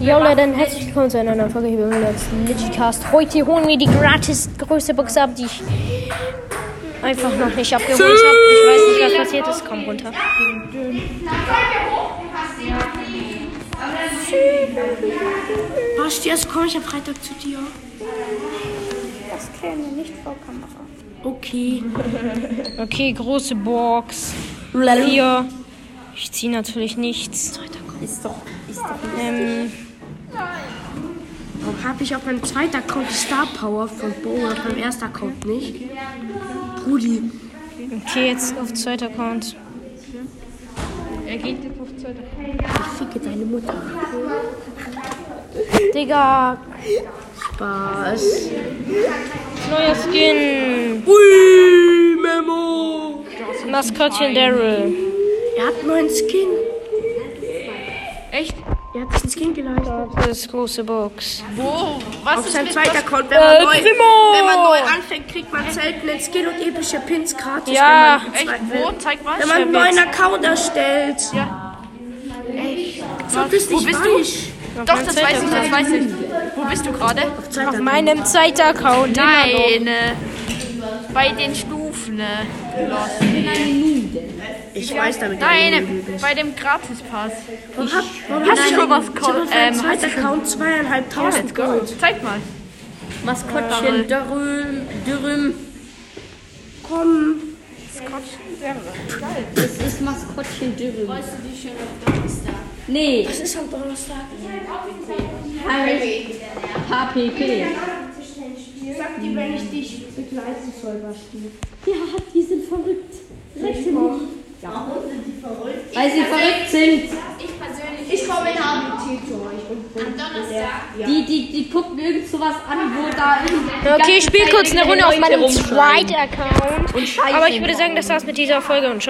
Jo Leute, dann herzlich willkommen zu einer neuen Folge hier beim letzten Digicast. Heute holen wir die gratis größte Box ab, die ich einfach noch nicht abgeholt habe. Ich weiß nicht, was passiert ist. Komm runter. Was, jetzt komme ich am Freitag zu dir. Das käme nicht vor Kamera. Okay. Okay, große Box. Hier. Ich ziehe natürlich nichts. Ist doch, ist doch Ähm, Warum habe ich auf meinem zweiten Account die Star Power von Bo und auf meinem ersten Account nicht? Brudi. okay, jetzt auf zweiter Account. Ich ficke deine Mutter. Digga, Spaß. neuer Skin. Ui, Memo. Maskottchen Daryl. Er hat einen neuen Skin. Echt? Er hat sich einen Skin geleistet. Das ist große Box. Wo? Was Auf ist zweiten was- Account, wenn man, Äh, neu, wenn man neu anfängt, kriegt man selten einen Skin und epische Pins gratis. Ja. wenn man, Echt? Wo? Zeig mal. wenn man einen neuen Account erstellt. Ja. So bist Wo nicht bist weich. Doch, das weiß ich, das weiß ich. Wo bist du gerade? Auf meinem zweiten Account. immer noch. Nein. Äh, Bei den Stufen. äh, Lost. Ich weiß damit Nein, äh, bei dem Gratispass. Warum hab, warum Hast du schon was auf meinem ähm, hast du schon- Account zweieinhalbtausend. Gold. Zeig mal. Maskottchen Dürüm. Dürüm. Komm. Das ist Maskottchen Dürüm. Nee, Es ist am Donnerstag. HPP. Sag dir, wenn ich dich begleiten soll, Basti. Ja, die sind verrückt. Recht sind die. Ja. Weil sie verrückt sind. Ich komme in HBT zu euch. Am Donnerstag? Die, die, die gucken irgend sowas an, wo da irgendwie. Okay, ich spiele kurz eine Runde auf meinem rumschreien. zweiten Account. Und scheiße Aber ich würde sagen, das war's mit dieser Folge und schon.